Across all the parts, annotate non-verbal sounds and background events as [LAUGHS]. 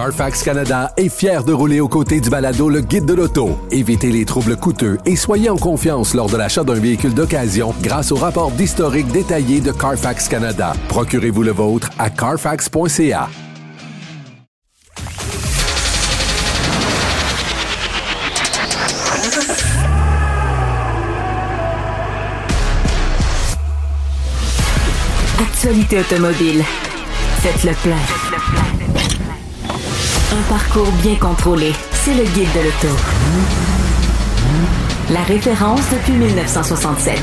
Carfax Canada est fier de rouler aux côtés du balado Le Guide de l'auto. Évitez les troubles coûteux et soyez en confiance lors de l'achat d'un véhicule d'occasion grâce au rapport d'historique détaillé de Carfax Canada. Procurez-vous le vôtre à carfax.ca. Actualité automobile. Faites le plein. Un parcours bien contrôlé. C'est le guide de l'auto. La référence depuis 1967.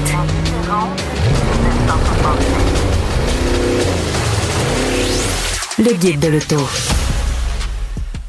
Le guide de l'auto.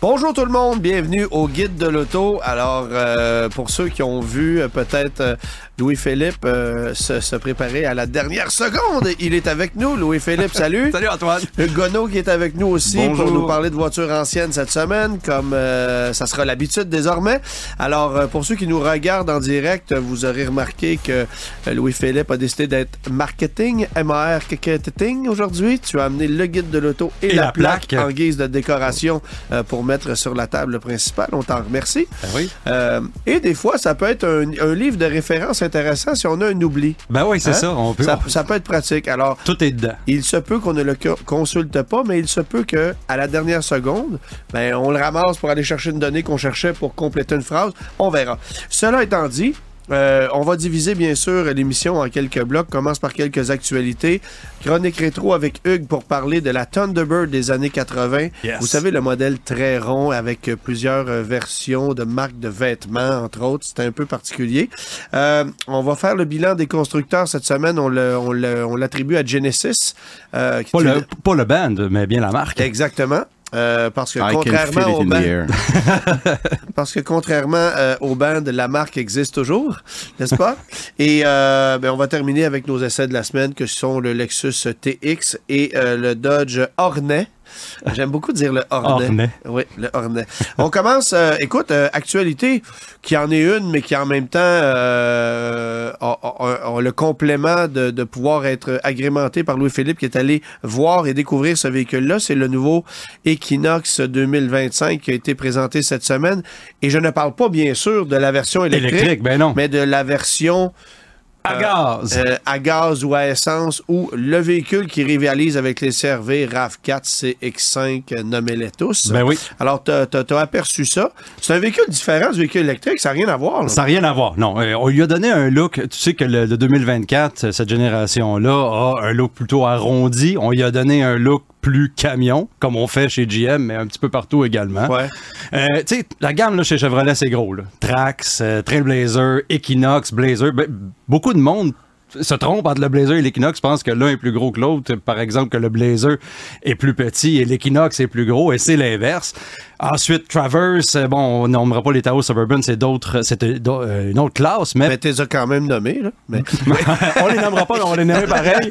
Bonjour tout le monde, bienvenue au guide de l'auto. Alors, euh, pour ceux qui ont vu euh, peut-être euh, Louis-Philippe se, se, préparer à la dernière seconde, il est avec nous. Louis-Philippe, salut. salut Antoine. Gono qui est avec nous aussi Bonjour. pour nous parler de voitures anciennes cette semaine, comme ça sera l'habitude désormais. Alors, pour ceux qui nous regardent en direct, vous aurez remarqué que Louis-Philippe a décidé d'être marketing, M-A-R-Marketing aujourd'hui. Tu as amené le guide de l'auto et, Et la, la plaque, plaque. en guise de décoration pour mettre sur la table principale. On t'en remercie. Ben oui. Euh, et des fois, ça peut être un, un, livre de référence intéressant si on a un oubli. Ben oui, c'est Hein? ça. On peut, Ça, ça peut être pratique. Alors, Tout est dedans. il se peut qu'on ne le co- consulte pas, mais il se peut que à la dernière seconde, ben, on le ramasse pour aller chercher une donnée qu'on cherchait pour compléter une phrase. On verra. Cela étant dit, euh, on va diviser bien sûr l'émission en quelques blocs. Commence par quelques actualités. Chronique rétro avec Hugues pour parler de la Thunderbird des années 80. Yes. Vous savez, le modèle très rond avec euh, plusieurs euh, versions de marques de vêtements, entre autres. C'était un peu particulier. Euh, on va faire le bilan des constructeurs cette semaine. On l'attribue à Genesis. euh, qui Pas le, pas le band, mais bien la marque. Exactement. Euh, parce que contrairement it au [LAUGHS] parce que contrairement euh, au band, la marque existe toujours, n'est-ce pas? [LAUGHS] Et euh, ben, on va terminer avec nos essais de la semaine, que sont le Lexus TX et euh, le Dodge Hornet. [LAUGHS] J'aime beaucoup dire le Hornet. Hornet. Oui, le Hornet. On commence, euh, écoute, euh, actualité qui en est une, mais qui en même temps euh, a, a- a le complément de, de pouvoir être agrémenté par Louis-Philippe qui est allé voir et découvrir ce véhicule-là. C'est le nouveau Equinox 2025 qui a été présenté cette semaine. Et je ne parle pas, bien sûr, de la version électrique, Électrique, ben non. mais de la version À gaz. euh, à gaz ou à essence ou le véhicule qui rivalise avec les CRV RAV4 CX5, euh, nommez-les tous. Ben oui. Alors, tu as, aperçu ça. C'est un véhicule différent du véhicule électrique, ça n'a rien à voir. là. Ça n'a rien à voir. Non, Euh, on lui a donné un look. Tu sais que le, le 2024, cette génération-là, a un look plutôt arrondi. On lui a donné un look plus camion, comme on fait chez GM, mais un petit peu partout également. Ouais. Euh, tu sais, la gamme là, chez Chevrolet, c'est gros. Là. Trax, euh, Trailblazer, Equinox, Blazer. Ben, beaucoup de monde se trompe entre le Blazer et l'Equinox, pense que l'un est plus gros que l'autre. Par exemple, que le Blazer est plus petit et l'Equinox est plus gros, et c'est l'inverse. Ensuite, Traverse, euh, bon, on nommera pas les Taos Suburban, c'est d'autres, c'est euh, une autre classe, mais Mais tu les as quand même nommés. Là? [LAUGHS] Mais, on les nommera pas, mais on les nomme pareil.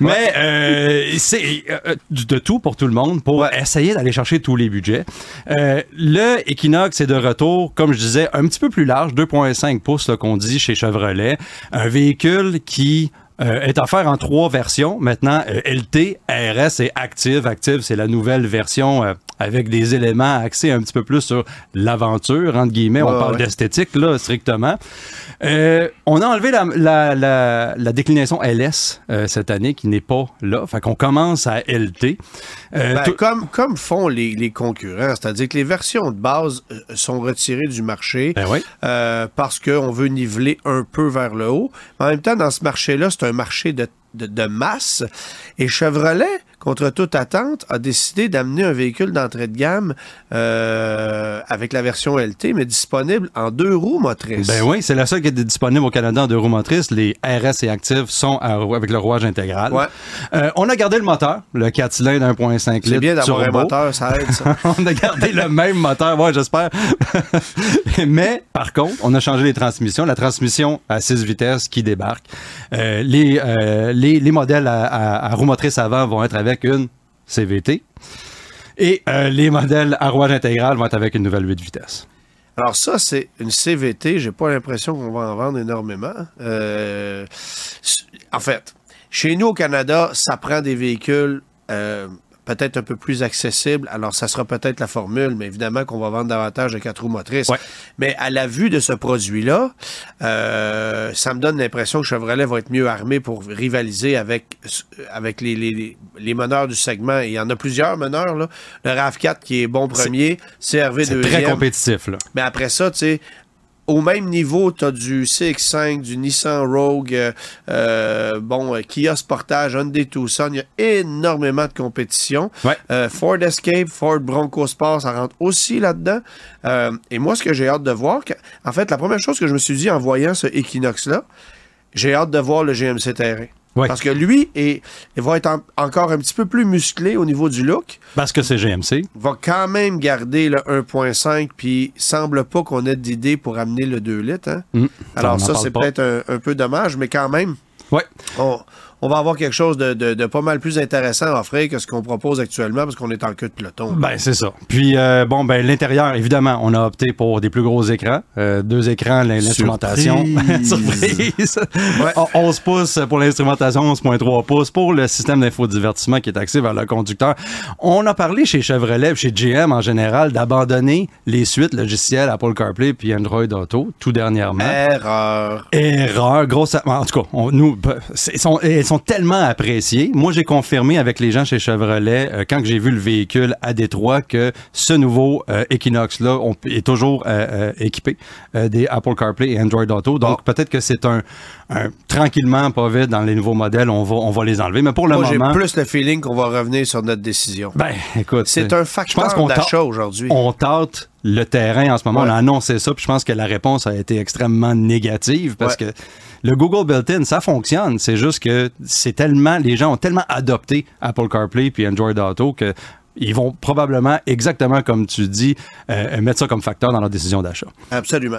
Mais euh, c'est euh, de tout pour tout le monde pour Ouais. essayer d'aller chercher tous les budgets. Euh, le Equinox est de retour, comme je disais, un petit peu plus large, 2,5 pouces qu'on dit chez Chevrolet. Un véhicule qui euh, est offert en trois versions. Maintenant, euh, LT, RS et Active. Active, c'est la nouvelle version euh, avec des éléments axés un petit peu plus sur l'aventure, entre guillemets. Ouais, on parle ouais. d'esthétique, là, strictement. Euh, on a enlevé la, la, la, la déclinaison LS euh, cette année, qui n'est pas là. Fait qu'on commence à LT. Euh, ben, comme, comme font les, les concurrents, c'est-à-dire que les versions de base sont retirées du marché Ben oui. parce qu'on veut niveler un peu vers le haut. En même temps, dans ce marché-là, c'est un marché de, de, de masse. Et Chevrolet, contre toute attente, a décidé d'amener un véhicule d'entrée de gamme euh, avec la version LT, mais disponible en deux roues motrices. Ben oui, c'est la seule qui est disponible au Canada en deux roues motrices. Les RS et Active sont à- avec le rouage intégral. Ouais. Euh, on a gardé le moteur, le 4 cylindres 1.5 litres. C'est bien d'avoir un moteur, ça aide, ça. [LAUGHS] on a gardé le même moteur, ouais, j'espère. [LAUGHS] Mais par contre, on a changé les transmissions. La transmission à 6 vitesses qui débarque. Euh, les, les, les modèles à, à, à roue motrice avant vont être avec une CVT. Et euh, les modèles à rouage intégral vont être avec une nouvelle 8 vitesses. Alors ça, c'est une CVT. J'ai pas l'impression qu'on va en vendre énormément. Euh, en fait, chez nous au Canada, ça prend des véhicules euh, peut-être un peu plus accessible. Alors, ça sera peut-être la formule, mais évidemment qu'on va vendre davantage de quatre roues motrices. Ouais. Mais à la vue de ce produit-là, euh, ça me donne l'impression que Chevrolet va être mieux armé pour rivaliser avec, avec les, les, les meneurs du segment. Et il y en a plusieurs meneurs. Là. Le RAV4 qui est bon premier, CRV C'est deuxième. très compétitif, là. Mais après ça, tu sais, au même niveau, tu as du CX5, du Nissan Rogue, euh, euh, bon, euh, Kia Sportage, Hyundai Tucson. Il y a énormément de compétition. Ouais. Euh, Ford Escape, Ford Bronco Sport, ça rentre aussi là-dedans. Euh, et moi, ce que j'ai hâte de voir, en fait, la première chose que je me suis dit en voyant ce Equinox-là, j'ai hâte de voir le GMC Terrain. Parce que lui, est, il va être en- encore un petit peu plus musclé au niveau du look Parce que c'est GMC. va quand même garder le 1.5, puis semble pas qu'on ait d'idée pour amener le 2 litres. hein. Mm. On Alors ça, c'est peut-être un, un peu dommage, mais quand même, Ouais. on, on va avoir quelque chose de, de- de pas mal plus intéressant à offrir que ce qu'on propose actuellement, parce qu'on est en queue de peloton. Ben, c'est ça. Puis, euh, bon, ben, l'intérieur, évidemment, on a opté pour des plus gros écrans. Euh, deux écrans, l'in- l'instrumentation. Surprise! [LAUGHS] Ouais. O- 11 pouces pour l'instrumentation, 11.3 pouces pour le système d'infodivertissement qui est axé vers le conducteur. On a parlé chez Chevrolet, chez GM en général, d'abandonner les suites logicielles Apple CarPlay puis Android Auto, tout dernièrement. Erreur. Erreur, grosse. En tout cas, on- nous, c'est- elles sont tellement appréciées. Moi, j'ai confirmé avec les gens chez Chevrolet, euh, quand j'ai vu le véhicule à Détroit, que ce nouveau euh, Equinox-là on- est toujours euh, euh, équipé des Apple CarPlay et Android Auto. Donc, peut-être que c'est un, un- tranquillement, pas vite, dans les nouveaux modèles, on va, on va les enlever. Mais pour le Moi, j'ai moment. plus le feeling qu'on va revenir sur notre décision. Ben, écoute. c'est un facteur d'achat aujourd'hui. on tâte le terrain en ce moment. Ouais. On a annoncé ça, puis je pense que la réponse a été extrêmement négative parce Ouais. que le Google Built-in, ça fonctionne. C'est juste que c'est tellement, les gens ont tellement adopté Apple CarPlay puis Android Auto que ils vont probablement, exactement comme tu dis, euh, mettre ça comme facteur dans leur décision d'achat. Absolument.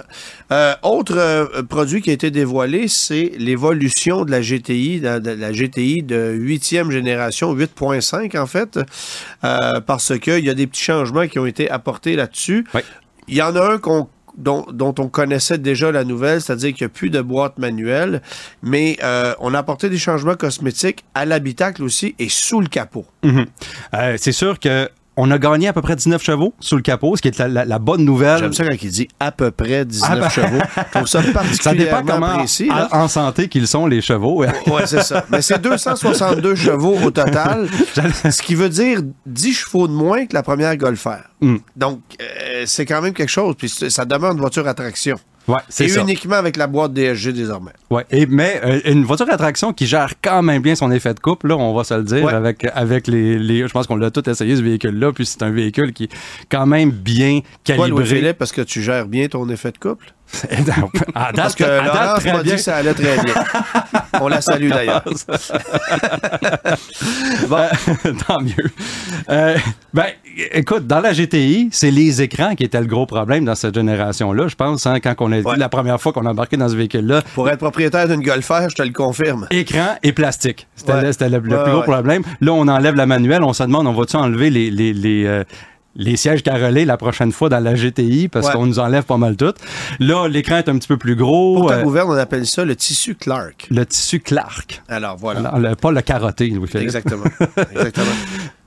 Euh, autre euh, produit qui a été dévoilé, c'est l'évolution de la GTI, de, de la GTI de huitième génération, 8.5 en fait, parce qu'il y a des petits changements qui ont été apportés là-dessus. Oui. Il y en a un qu'on dont, on connaissait déjà la nouvelle, c'est-à-dire qu'il n'y a plus de boîte manuelle, mais euh, on a apporté des changements cosmétiques à l'habitacle aussi et sous le capot. Mhm. Euh, c'est sûr que on a gagné à peu près 19 chevaux sous le capot, ce qui est la, la- la bonne nouvelle. J'aime ça quand il dit à peu près 19 Ah ben- chevaux. [LAUGHS] Je trouve ça Ça dépend comment précis. en, santé qu'ils sont les chevaux. Ouais, c'est ça. Mais c'est 262 chevaux au total, [LAUGHS] ce qui veut dire 10 chevaux de moins que la première Golf R. Mm. Donc, euh, c'est quand même quelque chose. Puis ça demeure une voiture à traction. Ouais, c'est Et ça. uniquement avec la boîte DSG désormais. Ouais, et, mais euh, une voiture à traction qui gère quand même bien son effet de couple, là, on va se le dire, Ouais. avec, avec les, les- Je pense qu'on l'a tout essayé, ce véhicule-là, puis c'est un véhicule qui est quand même bien calibré. Louis-Philippe, parce que tu gères bien ton effet de couple? [LAUGHS] à Parce date, que à date, Laurence très m'a dit que ça allait très bien. On la salue d'ailleurs. [LAUGHS] Bon, [LAUGHS] tant mieux. Euh, ben, écoute, dans la GTI, c'est les écrans qui étaient le gros problème dans cette génération-là, je pense, hein, quand on a Ouais. la première fois qu'on a embarqué dans ce véhicule-là. Pour être propriétaire d'une Golf R, je te le confirme. Écran et plastique. C'était Ouais. le, c'était le- le Ouais, plus gros problème. Là, on enlève la manuelle. On se demande, on va-tu enlever les, les, les, euh, les sièges carrelés la prochaine fois dans la GTI parce Ouais. qu'on nous enlève pas mal tout. Là, l'écran est un petit peu plus gros. Pour ta euh, gouverne, on appelle ça le tissu Clark. le tissu Clark. Alors voilà. Alors, le- pas le carotté, Louis-Philippe. Exactement. [LAUGHS] Exactement.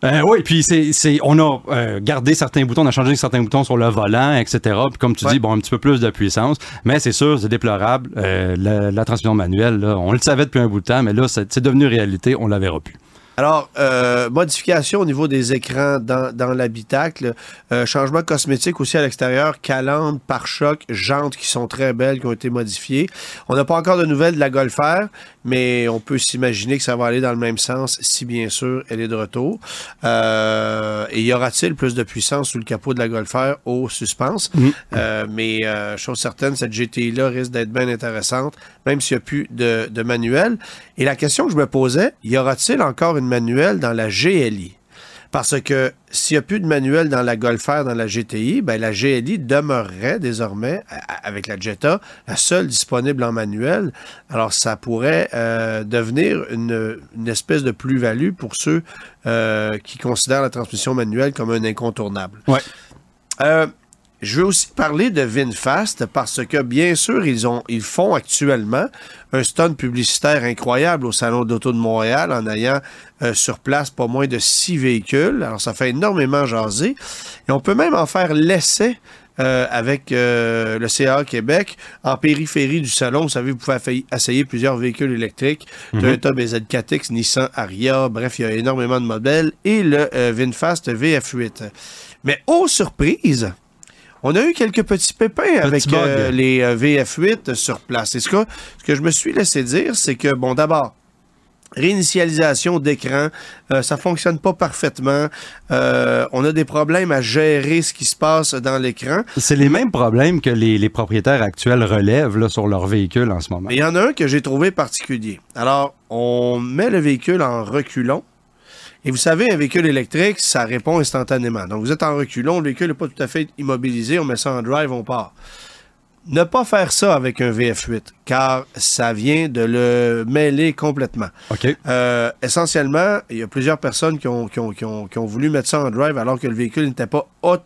Euh, oui, puis c'est, c'est, on a euh, gardé certains boutons, on a changé certains boutons sur le volant, etc. Puis comme tu Ouais. dis, bon, un petit peu plus de puissance, mais c'est sûr, c'est déplorable. Euh, la, la transmission manuelle, là, on le savait depuis un bout de temps, mais là, c'est, c'est devenu réalité, on la verra plus. Alors, euh, modification au niveau des écrans dans, dans l'habitacle, euh, changement cosmétique aussi à l'extérieur, calandre, pare-choc, jantes qui sont très belles, qui ont été modifiées. On n'a pas encore de nouvelles de la Golf R, mais on peut s'imaginer que ça va aller dans le même sens si bien sûr elle est de retour. Euh, et y aura-t-il plus de puissance sous le capot de la Golf R au suspense? Euh, mais euh, chose certaine, cette GTI-là risque d'être bien intéressante, même s'il n'y a plus de, de manuel. Et la question que je me posais, y aura-t-il encore une manuelle dans la GLI? Parce que s'il n'y a plus de manuel dans la Golf R, dans la GTI, ben la GLI demeurerait désormais, avec la Jetta, la seule disponible en manuel. Alors, ça pourrait euh, devenir une, une espèce de plus-value pour ceux euh, qui considèrent la transmission manuelle comme un incontournable. Ouais. Euh, je veux aussi parler de VinFast parce que, bien sûr, ils, ont, ils font actuellement un stunt publicitaire incroyable au Salon d'Auto de Montréal en ayant euh, sur place pas moins de six véhicules. Alors, ça fait énormément jaser. Et on peut même en faire l'essai euh, avec euh, le CA Québec en périphérie du salon. Vous savez, vous pouvez essayer plusieurs véhicules électriques, mm -hmm. Toyota BZ4X, Nissan Aria, bref, il y a énormément de modèles, et le euh, VinFast VF8. Mais, aux surprises, on a eu quelques petits pépins avec euh, les euh, VF8 sur place. Et ce que, ce que je me suis laissé dire, c'est que, bon, d'abord, réinitialisation d'écran, euh, ça fonctionne pas parfaitement. Euh, on a des problèmes à gérer ce qui se passe dans l'écran. C'est les mêmes problèmes que les, les propriétaires actuels relèvent là, sur leur véhicule en ce moment. Il y en a un que j'ai trouvé particulier. Alors, on met le véhicule en reculon. Et vous savez, un véhicule électrique, ça répond instantanément. Donc, vous êtes en reculon, le véhicule n'est pas tout à fait immobilisé, on met ça en drive, on part ne pas faire ça avec un VF8, car ça vient de le mêler complètement. OK. Euh, essentiellement, il y a plusieurs personnes qui ont, qui, ont, qui, ont, qui ont, voulu mettre ça en drive alors que le véhicule n'était pas hot,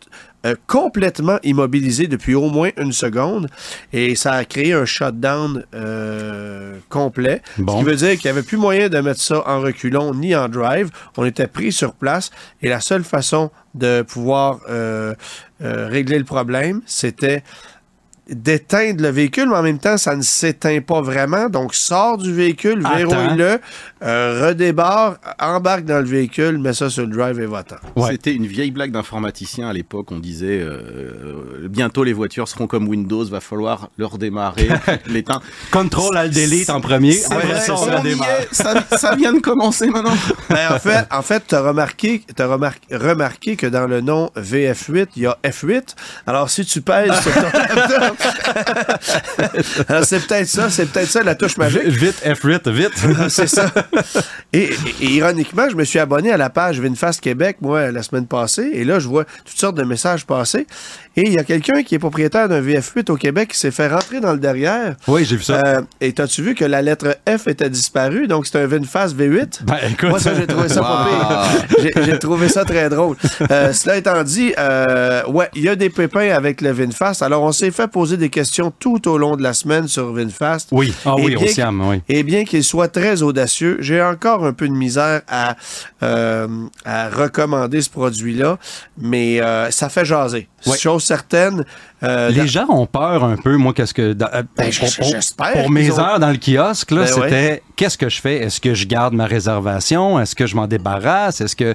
euh, complètement immobilisé depuis au moins une seconde. Et ça a créé un shutdown euh, complet. Bon. Ce qui veut dire qu'il n'y avait plus moyen de mettre ça en reculon ni en drive. On était pris sur place et la seule façon de pouvoir euh, régler le problème, c'était d'éteindre le véhicule, mais en même temps, ça ne s'éteint pas vraiment. Donc, sors du véhicule, verrouille-le, euh, redébarre, embarque dans le véhicule, mets ça sur le drive et va-t'en. Ouais. C'était une vieille blague d'informaticien à l'époque. On disait euh, bientôt les voitures seront comme Windows, va falloir leur démarrer, [LAUGHS] l'éteindre. Contrôle Alt Delete en premier, après ça, on la démarre. Ça, ça, vient de commencer maintenant. [LAUGHS] Ben, en fait, en fait, t'as remarqué, as remarqué, remarqué que dans le nom VF8, il y a F8. Alors, si tu pèses sur ton [LAUGHS] [LAUGHS] c'est peut-être ça, c'est peut-être ça la touche magique. Vite, F8, vite. c'est ça. Et, ironiquement, je me suis abonné à la page VinFast Québec, moi, la semaine passée, et là, je vois toutes sortes de messages passer. Et il y a quelqu'un qui est propriétaire d'un VF8 au Québec qui s'est fait rentrer dans le derrière. Oui, j'ai vu ça. Euh, et t'as-tu vu que la lettre F était disparue? Donc, c'est un VinFast V8. Ben, écoute. Moi, ça, j'ai trouvé ça wow. pas pire. J'ai trouvé ça très drôle. Euh, cela étant dit, euh, ouais, il y a des pépins avec le VinFast. Alors, on s'est fait poser des questions tout au long de la semaine sur VinFast. Oui, ah oui, au Siam, oui. Et bien qu'il soit très audacieux, j'ai encore un peu de misère à, euh, à recommander ce produit-là, mais euh, ça fait jaser. Oui. Chose certaine. Euh, les gens ont peur un peu, moi, qu'est-ce que. Dans, ben, pour, pour, pour mes ont... heures dans le kiosque, là, ben c'était ouais. qu'est-ce que je fais? Est-ce que je garde ma réservation? Est-ce que je m'en débarrasse? Est-ce que.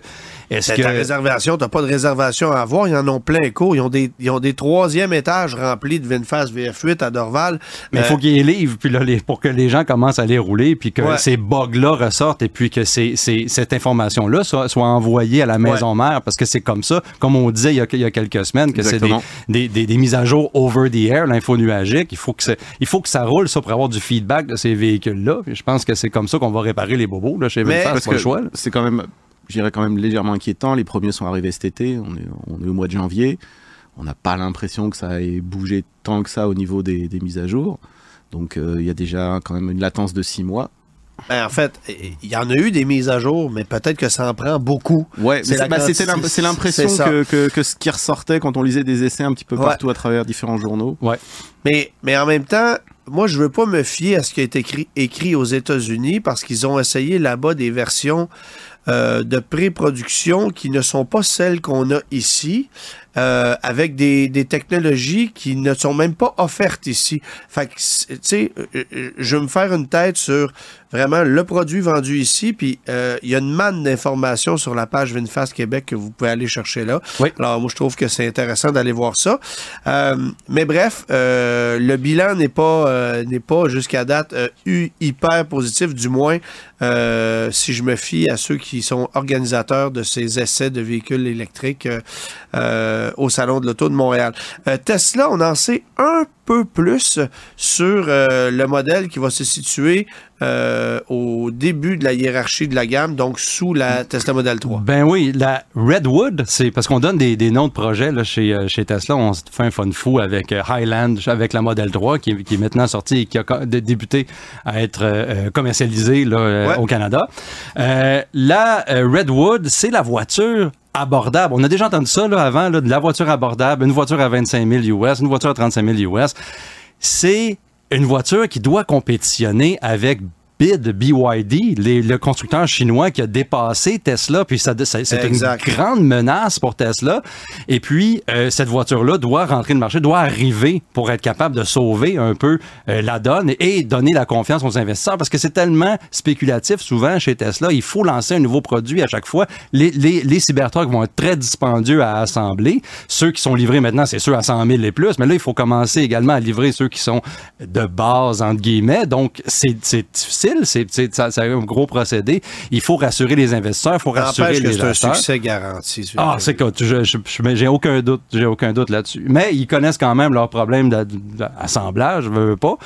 Est-ce ben, que. Ta réservation, t'as pas de réservation à avoir? Ils en ont plein cours. Ils ont des, ils ont des troisième étages remplis de VinFast VF8 à Dorval. Mais il euh... faut qu'ils les livrent, puis là, les, pour que les gens commencent à les rouler, puis que ouais. ces bugs-là ressortent, et puis que ces, ces, cette information-là soit, soit, envoyée à la maison ouais. mère, parce que c'est comme ça, comme on disait il y a, il y a quelques semaines, que c'est des, des, des, des, mises à jour over the air, l'info nuagique. Il faut, que il faut que ça roule, ça, pour avoir du feedback de ces véhicules-là. Je pense que c'est comme ça qu'on va réparer les bobos là, chez VinFast, c'est pas le choix. C'est quand même, je dirais quand même légèrement inquiétant. Les premiers sont arrivés cet été. On est, on est au mois de janvier. On n'a pas l'impression que ça ait bougé tant que ça au niveau des, des mises à jour. Donc euh, il y a déjà quand même une latence de six mois. Ben, en fait, il y en a eu des mises à jour, mais peut-être que ça en prend beaucoup. Ouais, c'est bah, l'impression que, que, que, ce qui ressortait quand on lisait des essais un petit peu partout ouais. à travers différents journaux. Ouais. Mais, mais en même temps, moi, je veux pas me fier à ce qui a été écrit, écrit aux États-Unis parce qu'ils ont essayé là-bas des versions euh, de pré-production qui ne sont pas celles qu'on a ici. Euh, avec des, des, technologies qui ne sont même pas offertes ici. Fait que, tu sais, je veux me faire une tête sur vraiment le produit vendu ici, puis euh, il y a une manne d'informations sur la page VinFast Québec que vous pouvez aller chercher là. Oui. Alors, moi, je trouve que c'est intéressant d'aller voir ça. Euh, mais bref, euh, le bilan n'est pas, n'est pas jusqu'à date hyper positif, du moins si je me fie à ceux qui sont organisateurs de ces essais de véhicules électriques euh, au Salon de l'Auto de Montréal. Euh, Tesla, on en sait un peu plus sur euh, le modèle qui va se situer euh, au début de la hiérarchie de la gamme, donc sous la Tesla Model 3. Ben oui, la Redwood, c'est parce qu'on donne des, des, noms de projets là, chez, chez Tesla. On se fait un fun fou avec Highland, avec la Model 3 qui, qui est maintenant sortie et qui a débuté à être euh, commercialisée là, ouais. au Canada. la Redwood, c'est la voiture abordable. On a déjà entendu ça là, avant, là, de la voiture abordable, une voiture à 25 000 US, une voiture à 35 000 US. C'est une voiture qui doit compétitionner avec BID, BYD, les- le constructeur chinois qui a dépassé Tesla, puis ça, ça- c'est une grande menace pour Tesla. Et puis, euh, cette voiture-là doit rentrer le marché, doit arriver pour être capable de sauver un peu euh, la donne et donner la confiance aux investisseurs parce que c'est tellement spéculatif souvent chez Tesla. Il faut lancer un nouveau produit à chaque fois. Les, les, les Cybertrucks vont être très dispendieux à assembler. Ceux qui sont livrés maintenant, c'est ceux à 100 000 et plus. Mais là, il faut commencer également à livrer ceux qui sont de base, entre guillemets. Donc, c'est c'est difficile. C'est un gros procédé. Il faut rassurer les investisseurs. Il faut rassurer les c'est un succès garanti. Ah, c'est je- j'ai aucun doute, j'ai aucun doute là-dessus. Mais ils connaissent quand même leurs problèmes d'a- d'assemblage, je veux pas.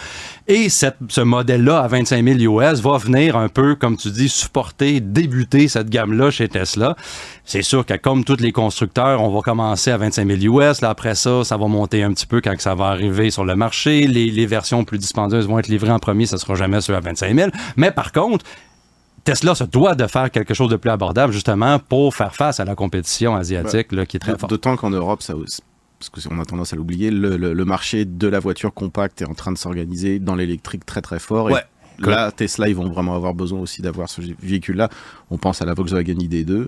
Et cette- ce modèle-là à 25 000 US va venir un peu, comme tu dis, supporter, débuter cette gamme-là chez Tesla. C'est sûr que comme tous les constructeurs, on va commencer à 25 000 US. Là, après ça, ça va monter un petit peu quand ça va arriver sur le marché. Les, les versions plus dispendieuses vont être livrées en premier, ça sera jamais ceux à 25 000. Mais par contre, Tesla se doit de faire quelque chose de plus abordable justement pour faire face à la compétition asiatique là, qui est très forte. D'autant qu'en Europe, ça, parce qu'on a tendance à l'oublier, le, le- le marché de la voiture compacte est en train de s'organiser dans l'électrique très très fort. Et Ouais. Là, Tesla, ils vont vraiment avoir besoin aussi d'avoir ce véhicule-là. On pense à la Volkswagen ID2. Euh,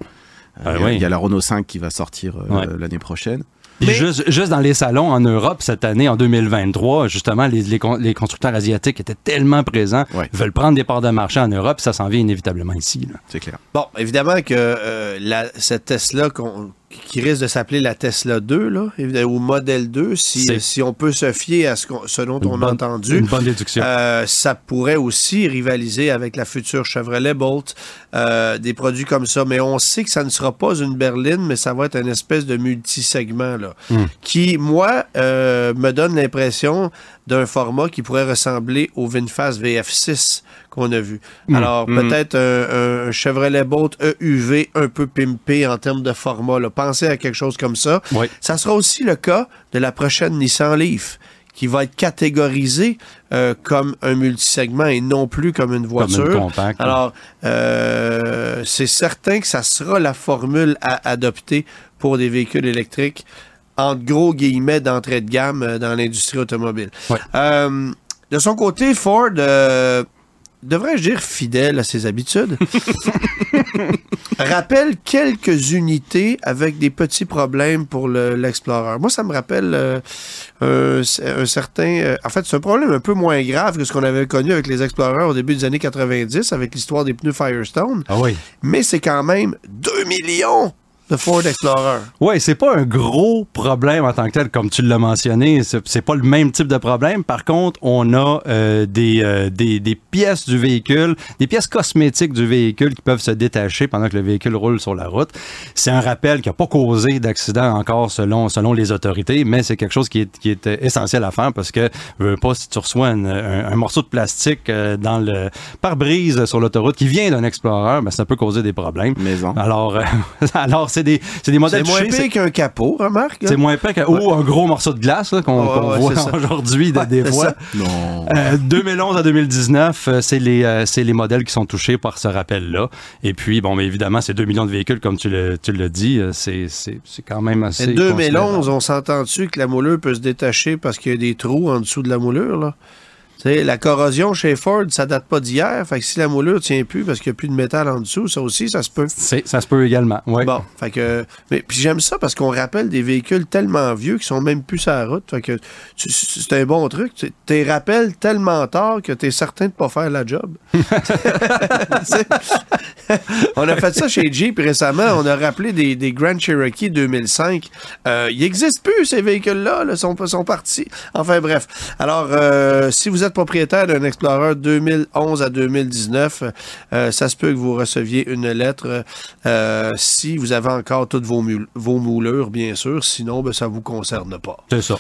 Ah il, y a, oui. il y a la Renault 5 qui va sortir euh, Ouais. l'année prochaine. Juste, juste dans les salons en Europe cette année, en 2023, justement, les, les, con- les constructeurs asiatiques étaient tellement présents, Ouais. veulent prendre des parts de marché en Europe, ça s'en vient inévitablement ici. là. C'est clair. Bon, évidemment que euh, la- cette Tesla qu'on- qui risque de s'appeler la Tesla 2, là, évidemment, ou modèle 2, si, C'est- si on peut se fier à ce, qu'on- ce dont on a entendu. Une bonne. Euh, ça pourrait aussi rivaliser avec la future Chevrolet Bolt, euh, des produits comme ça. Mais on sait que ça ne sera pas une berline, mais ça va être une espèce de multi-segment là, Hmm. qui, moi, euh, me donne l'impression d'un format qui pourrait ressembler au VinFast VF6 qu'on a vu. Hmm. Alors, Hmm. peut-être un, un Chevrolet Bolt EUV un peu pimpé en termes de format. là. Pensez à quelque chose comme ça. Oui. Ça sera aussi le cas de la prochaine Nissan Leaf, qui va être catégorisée euh, comme un multisegment et non plus comme une Comme voiture. une. Alors, euh, c'est certain que ça sera la formule à adopter pour des véhicules électriques, entre gros guillemets d'entrée de gamme euh, dans l'industrie automobile. Ouais. Euh, de son côté, Ford, devrais-je dire fidèle à ses habitudes, [LAUGHS] rappelle quelques unités avec des petits problèmes pour le- l'Explorer. Moi, ça me rappelle euh, un, un certain... euh, en fait, c'est un problème un peu moins grave que ce qu'on avait connu avec les Explorers au début des années 90, avec l'histoire des pneus Firestone, Ah oui. mais c'est quand même 2 millions de Ford Explorer. Oui, c'est pas un gros problème en tant que tel, comme tu l'as mentionné. C'est pas le même type de problème. Par contre, on a euh, des, euh, des, des pièces du véhicule, des pièces cosmétiques du véhicule qui peuvent se détacher pendant que le véhicule roule sur la route. C'est un rappel qui n'a pas causé d'accident encore selon, selon les autorités, mais c'est quelque chose qui est, qui est euh, essentiel à faire parce que, veux pas, si tu reçois une- un, un morceau de plastique dans le pare-brise sur l'autoroute qui vient d'un Explorer, ben, ça peut causer des problèmes. Maison. Alors, euh, [LAUGHS] alors c'est des, c'est des C'est modèles moins pire qu'un capot, remarque. c'est moins que, ou un gros morceau de glace là, qu'on Ouais, qu'on ouais, voit [LAUGHS] aujourd'hui de- des c'est fois. ça. Non. Euh, 2011 à 2019, euh, c'est les, euh, c'est les modèles qui sont touchés par ce rappel-là. Et puis, bon, mais évidemment, c'est 2 millions de véhicules, comme tu le, tu le dis. C'est, c'est, c'est quand même assez. En 2011, considérable. on s'entend-tu que la moulure peut se détacher parce qu'il y a des trous en dessous de la moulure, là? Tu sais, la corrosion chez Ford, ça date pas d'hier. Fait que si la moulure tient plus parce qu'il n'y a plus de métal en dessous, ça aussi, ça se peut. C'est- ça se peut également. Bon, fait que. Mais puis j'aime ça parce qu'on rappelle des véhicules tellement vieux qui sont même plus sur la route. Fait que c'est un bon truc. Tu t'es rappelles tellement tard que tu es certain de pas faire la job. [LAUGHS] On a fait ça chez Jeep récemment. On a rappelé des, des Grand Cherokee 2005. Euh, il n'existe plus, ces véhicules-là. Ils sont, sont partis. Enfin, bref. Alors, euh, si vous êtes propriétaire d'un Explorer 2011 à 2019, euh, ça se peut que vous receviez une lettre euh, si vous avez encore toutes vos, vos moulures, bien sûr. Sinon, ben, ça ne vous concerne pas. C'est ça.